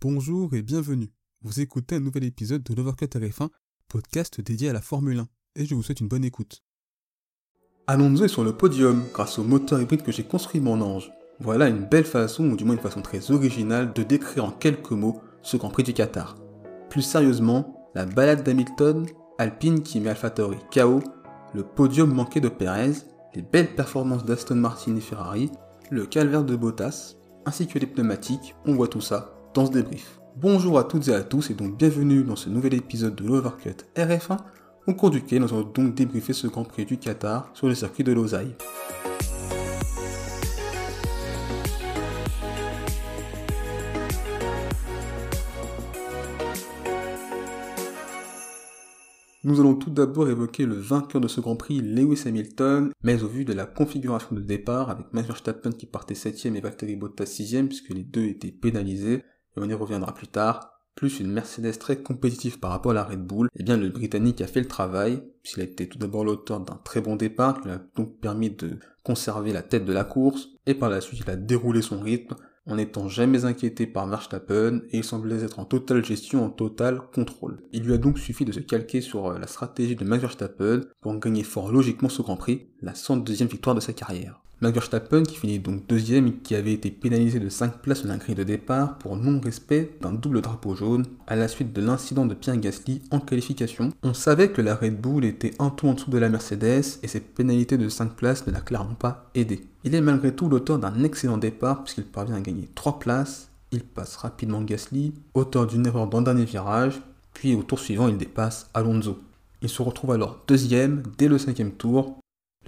Bonjour et bienvenue. Vous écoutez un nouvel épisode de l'Overcut RF1, podcast dédié à la Formule 1, et je vous souhaite une bonne écoute. Alonso est sur le podium grâce au moteur hybride que j'ai construit mon ange. Voilà une belle façon, ou du moins une façon très originale, de décrire en quelques mots ce Grand Prix du Qatar. Plus sérieusement, la balade d'Hamilton, Alpine qui met AlphaTauri KO, le podium manqué de Perez, les belles performances d'Aston Martin et Ferrari, le calvaire de Bottas, ainsi que les pneumatiques, on voit tout ça débrief. Bonjour à toutes et à tous et donc bienvenue dans ce nouvel épisode de l'Overcut RF1 au cours duquel nous allons donc débriefer ce Grand Prix du Qatar sur le circuit de Losail. Nous allons tout d'abord évoquer le vainqueur de ce Grand Prix, Lewis Hamilton, mais au vu de la configuration de départ, avec Max Verstappen qui partait 7ème et Valtteri Bottas 6ème, puisque les deux étaient pénalisés, et on y reviendra plus tard, plus une Mercedes très compétitive par rapport à la Red Bull, eh bien le Britannique a fait le travail, puisqu'il a été tout d'abord l'auteur d'un très bon départ, qui lui a donc permis de conserver la tête de la course, et par la suite il a déroulé son rythme, en n'étant jamais inquiété par Verstappen et il semblait être en totale gestion, en total contrôle. Il lui a donc suffi de se calquer sur euh, la stratégie de Max Verstappen pour gagner fort logiquement ce Grand Prix, la 102e victoire de sa carrière. Max Verstappen qui finit donc deuxième et qui avait été pénalisé de 5 places de la grille de départ pour non-respect d'un double drapeau jaune à la suite de l'incident de Pierre Gasly en qualification. On savait que la Red Bull était un tout en dessous de la Mercedes et cette pénalité de 5 places ne l'a clairement pas aidé. Il est malgré tout l'auteur d'un excellent départ puisqu'il parvient à gagner 3 places, il passe rapidement Gasly, auteur d'une erreur dans le dernier virage, puis au tour suivant il dépasse Alonso. Il se retrouve alors deuxième dès le cinquième tour,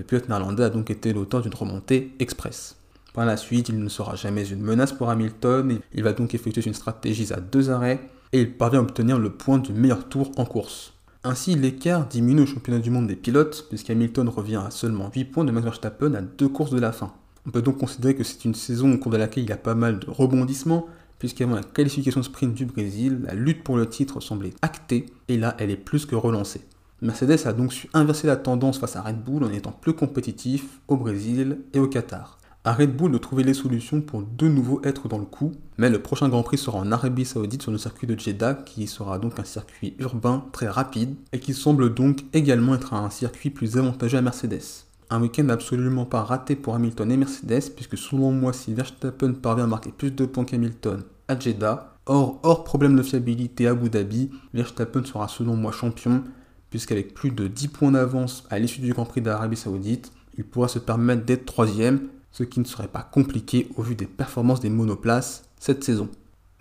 le pilote néerlandais a donc été l'auteur d'une remontée express. Par la suite, il ne sera jamais une menace pour Hamilton, et il va donc effectuer une stratégie à deux arrêts, et il parvient à obtenir le point du meilleur tour en course. Ainsi, l'écart diminue au championnat du monde des pilotes, puisqu'Hamilton revient à seulement 8 points de Max Verstappen à deux courses de la fin. On peut donc considérer que c'est une saison au cours de laquelle il y a pas mal de rebondissements, puisqu'avant la qualification sprint du Brésil, la lutte pour le titre semblait actée, et là elle est plus que relancée. Mercedes a donc su inverser la tendance face à Red Bull en étant plus compétitif au Brésil et au Qatar. À Red Bull de trouver les solutions pour de nouveau être dans le coup, mais le prochain Grand Prix sera en Arabie Saoudite sur le circuit de Jeddah qui sera donc un circuit urbain très rapide et qui semble donc également être un circuit plus avantageux à Mercedes. Un week-end absolument pas raté pour Hamilton et Mercedes puisque selon moi si Verstappen parvient à marquer plus de points qu'Hamilton à Jeddah, or hors problème de fiabilité à Abu Dhabi, Verstappen sera selon moi champion puisqu'avec plus de 10 points d'avance à l'issue du Grand Prix d'Arabie Saoudite, il pourra se permettre d'être troisième, ce qui ne serait pas compliqué au vu des performances des monoplaces cette saison.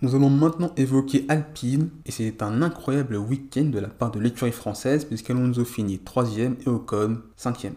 Nous allons maintenant évoquer Alpine, et c'est un incroyable week-end de la part de l'écurie française, puisqu'Alonso finit 3ème et Ocon 5ème.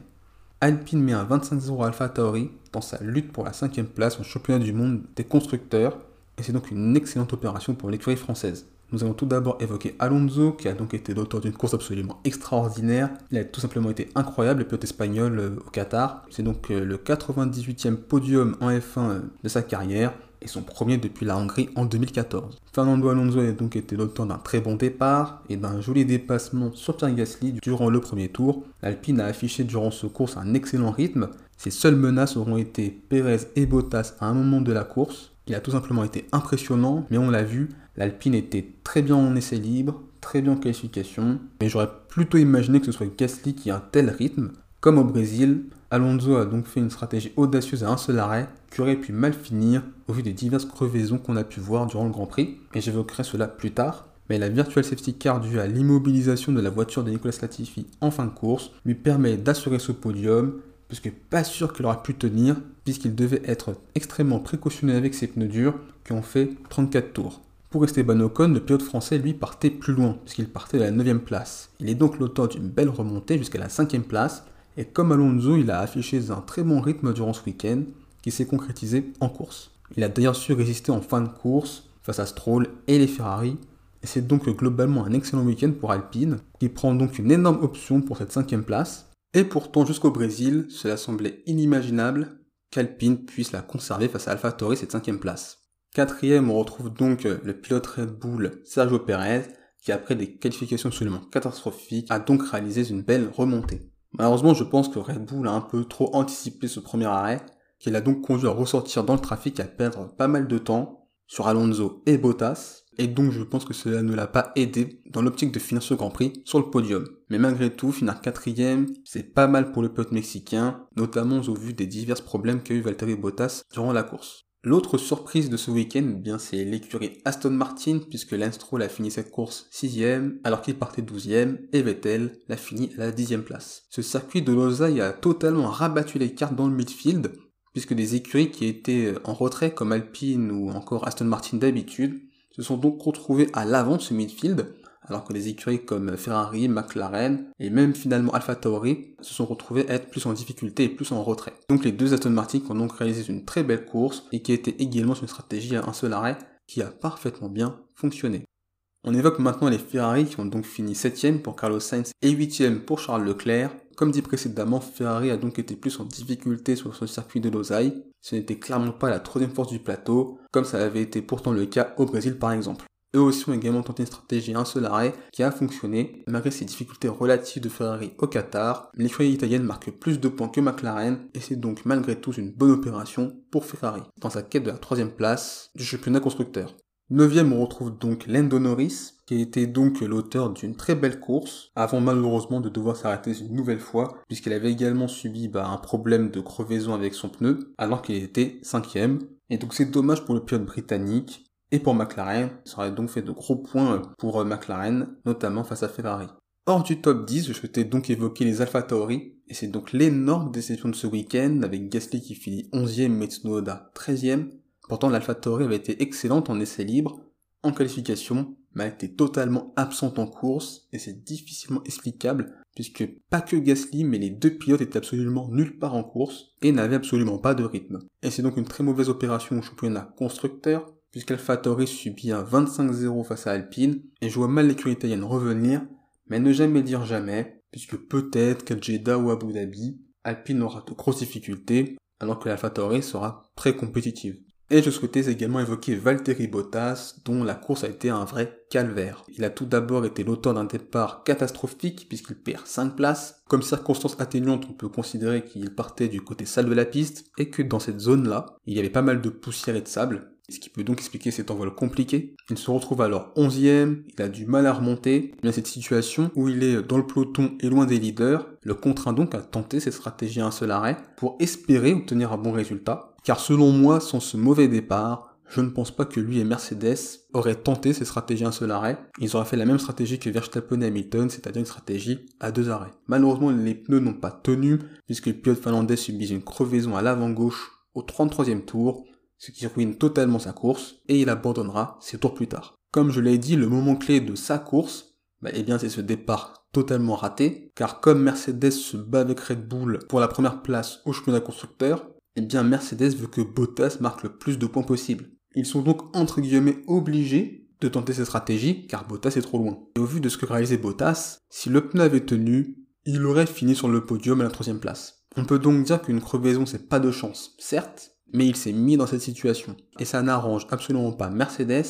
Alpine met un 25-0 Alpha Tauri dans sa lutte pour la 5ème place au championnat du monde des constructeurs, et c'est donc une excellente opération pour l'écurie française. Nous allons tout d'abord évoquer Alonso, qui a donc été l'auteur d'une course absolument extraordinaire. Il a tout simplement été incroyable, le pilote espagnol euh, au Qatar. C'est donc euh, le 98e podium en F1 euh, de sa carrière et son premier depuis la Hongrie en 2014. Fernando Alonso a donc été l'auteur d'un très bon départ et d'un joli dépassement sur Pierre Gasly durant le premier tour. L'Alpine a affiché durant ce course un excellent rythme. Ses seules menaces auront été Perez et Bottas à un moment de la course. Il a tout simplement été impressionnant, mais on l'a vu, L'Alpine était très bien en essai libre, très bien en qualification, mais j'aurais plutôt imaginé que ce soit Gasly qui a un tel rythme. Comme au Brésil, Alonso a donc fait une stratégie audacieuse à un seul arrêt qui aurait pu mal finir au vu des diverses crevaisons qu'on a pu voir durant le Grand Prix, et j'évoquerai cela plus tard. Mais la virtual safety car due à l'immobilisation de la voiture de Nicolas Latifi en fin de course lui permet d'assurer ce podium, puisque pas sûr qu'il aura pu tenir, puisqu'il devait être extrêmement précautionné avec ses pneus durs qui ont fait 34 tours. Pour Esteban Ocon, le pilote français lui partait plus loin, puisqu'il partait de la 9 place. Il est donc l'auteur d'une belle remontée jusqu'à la 5 place, et comme Alonso, il a affiché un très bon rythme durant ce week-end, qui s'est concrétisé en course. Il a d'ailleurs su résister en fin de course face à Stroll et les Ferrari, et c'est donc globalement un excellent week-end pour Alpine, qui prend donc une énorme option pour cette cinquième place. Et pourtant, jusqu'au Brésil, cela semblait inimaginable qu'Alpine puisse la conserver face à AlphaTauri cette cinquième place. Quatrième, on retrouve donc euh, le pilote Red Bull Sergio Perez, qui après des qualifications absolument catastrophiques, a donc réalisé une belle remontée. Malheureusement, je pense que Red Bull a un peu trop anticipé ce premier arrêt, qui l'a donc conduit à ressortir dans le trafic et à perdre pas mal de temps sur Alonso et Bottas. et donc je pense que cela ne l'a pas aidé dans l'optique de finir ce Grand Prix sur le podium. Mais malgré tout, finir quatrième, c'est pas mal pour le pilote mexicain, notamment au vu des divers problèmes qu'a eu Valtteri Bottas durant la course. L'autre surprise de ce week-end, eh bien c'est l'écurie Aston Martin, puisque Lance Stroll a fini cette course sixième, alors qu'il partait douzième, et Vettel l'a fini à la dixième place. Ce circuit de Losail a totalement rabattu les cartes dans le midfield, puisque des écuries qui étaient en retrait comme Alpine ou encore Aston Martin d'habitude se sont donc retrouvées à l'avant de ce midfield, alors que des écuries comme Ferrari, McLaren et même finalement Alpha Tauri se sont retrouvées être plus en difficulté et plus en retrait. Donc les deux Aston Martin ont donc réalisé une très belle course et qui était également une stratégie à un seul arrêt qui a parfaitement bien fonctionné. On évoque maintenant les Ferrari qui ont donc fini 7ème pour Carlos Sainz et 8ème pour Charles Leclerc. Comme dit précédemment, Ferrari a donc été plus en difficulté sur ce circuit de Losail. Ce n'était clairement pas la troisième force du plateau, comme ça avait été pourtant le cas au Brésil par exemple. Eux aussi ont également tenté une stratégie un seul arrêt qui a fonctionné malgré ces difficultés relatives de Ferrari au Qatar. L'écurie italienne marque plus de points que McLaren et c'est donc malgré tout une bonne opération pour Ferrari dans sa quête de la troisième place du championnat constructeur. Neuvième, on retrouve donc Lando Norris, qui était donc l'auteur d'une très belle course, avant malheureusement de devoir s'arrêter une nouvelle fois, puisqu'elle avait également subi bah, un problème de crevaison avec son pneu, alors qu'il était cinquième. Et donc c'est dommage pour le pilote britannique, et pour McLaren, ça aurait donc fait de gros points pour euh, McLaren, notamment face à Ferrari. Hors du top 10, je souhaitais donc évoquer les Alpha Tauri, et c'est donc l'énorme déception de ce week-end, avec Gasly qui finit 11ème et Tsunoda 13ème. Pourtant, l'Alpha Tauri avait été excellente en essai libre, en qualification, mais a été totalement absente en course, et c'est difficilement explicable, puisque pas que Gasly, mais les deux pilotes étaient absolument nulle part en course, et n'avaient absolument pas de rythme. Et c'est donc une très mauvaise opération au championnat constructeur, puisqu'AlphaTauri subit un 25-0 face à Alpine, et je vois mal l'écurie italienne revenir, mais ne jamais dire jamais, puisque peut-être qu'à Jeddah ou Abu Dhabi, Alpine aura de grosses difficultés, alors que l'AlphaTauri sera très compétitive. Et je souhaitais également évoquer Valtteri Bottas, dont la course a été un vrai calvaire. Il a tout d'abord été l'auteur d'un départ catastrophique, puisqu'il perd 5 places. Comme circonstance atténuante, on peut considérer qu'il partait du côté sale de la piste, et que dans cette zone-là, il y avait pas mal de poussière et de sable, ce qui peut donc expliquer cet envol compliqué. Il se retrouve alors 11ème, il a du mal à remonter, a cette situation où il est dans le peloton et loin des leaders, le contraint donc à tenter cette stratégie à un seul arrêt pour espérer obtenir un bon résultat, car selon moi, sans ce mauvais départ, je ne pense pas que lui et Mercedes auraient tenté cette stratégie à un seul arrêt. Ils auraient fait la même stratégie que Verstappen et Hamilton, c'est-à-dire une stratégie à deux arrêts. Malheureusement, les pneus n'ont pas tenu, puisque le pilote finlandais subit une crevaison à l'avant gauche au 33e tour, ce qui ruine totalement sa course, et il abandonnera ses tours plus tard. Comme je l'ai dit, le moment clé de sa course, bah, eh bien c'est ce départ totalement raté, car comme Mercedes se bat avec Red Bull pour la première place au championnat constructeur, eh bien Mercedes veut que Bottas marque le plus de points possible. Ils sont donc entre guillemets obligés de tenter cette stratégie, car Bottas est trop loin. Et au vu de ce que réalisait Bottas, si le pneu avait tenu, il aurait fini sur le podium à la troisième place. On peut donc dire qu'une crevaison c'est pas de chance, certes, mais il s'est mis dans cette situation. Et ça n'arrange absolument pas Mercedes,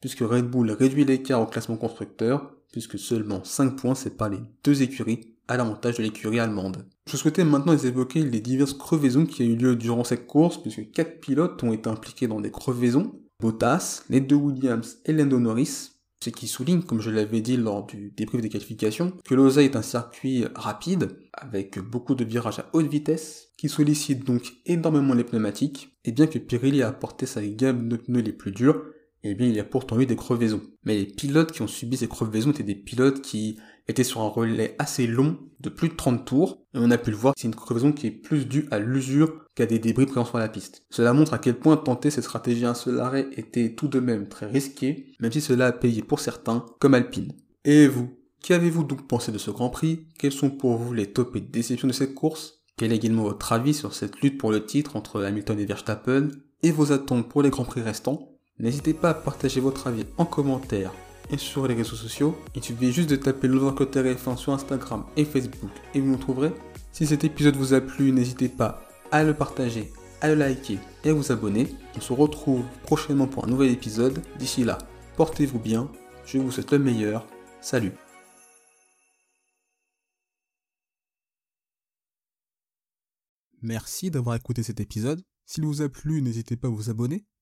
puisque Red Bull réduit l'écart au classement constructeur, puisque seulement 5 points séparent les deux écuries à l'avantage de l'écurie allemande. Je souhaitais maintenant évoquer les diverses crevaisons qui ont eu lieu durant cette course, puisque 4 pilotes ont été impliqués dans des crevaisons. Bottas, les deux Williams et Lando Norris, ce qui souligne, comme je l'avais dit lors du débrief des qualifications, que l'Osa est un circuit rapide, avec beaucoup de virages à haute vitesse, qui sollicite donc énormément les pneumatiques, et bien que Pirelli a apporté sa gamme de pneus les plus durs, eh bien il y a pourtant eu des crevaisons. Mais les pilotes qui ont subi ces crevaisons étaient des pilotes qui étaient sur un relais assez long, de plus de 30 tours, et on a pu le voir, c'est une crevaison qui est plus due à l'usure qu'à des débris présents sur la piste. Cela montre à quel point tenter cette stratégie un seul arrêt était tout de même très risqué, même si cela a payé pour certains, comme Alpine. Et vous Qu'avez-vous donc pensé de ce Grand Prix? Quels sont pour vous les tops et déceptions de cette course? Quel est également votre avis sur cette lutte pour le titre entre Hamilton et Verstappen? Et vos attentes pour les Grands Prix restants? N'hésitez pas à partager votre avis en commentaire et sur les réseaux sociaux. Il suffit juste de taper l'Overcutter F1 sur Instagram et Facebook et vous nous trouverez. Si cet épisode vous a plu, n'hésitez pas à le partager, à le liker et à vous abonner. On se retrouve prochainement pour un nouvel épisode. D'ici là, portez-vous bien, je vous souhaite le meilleur. Salut Merci d'avoir écouté cet épisode. S'il vous a plu, n'hésitez pas à vous abonner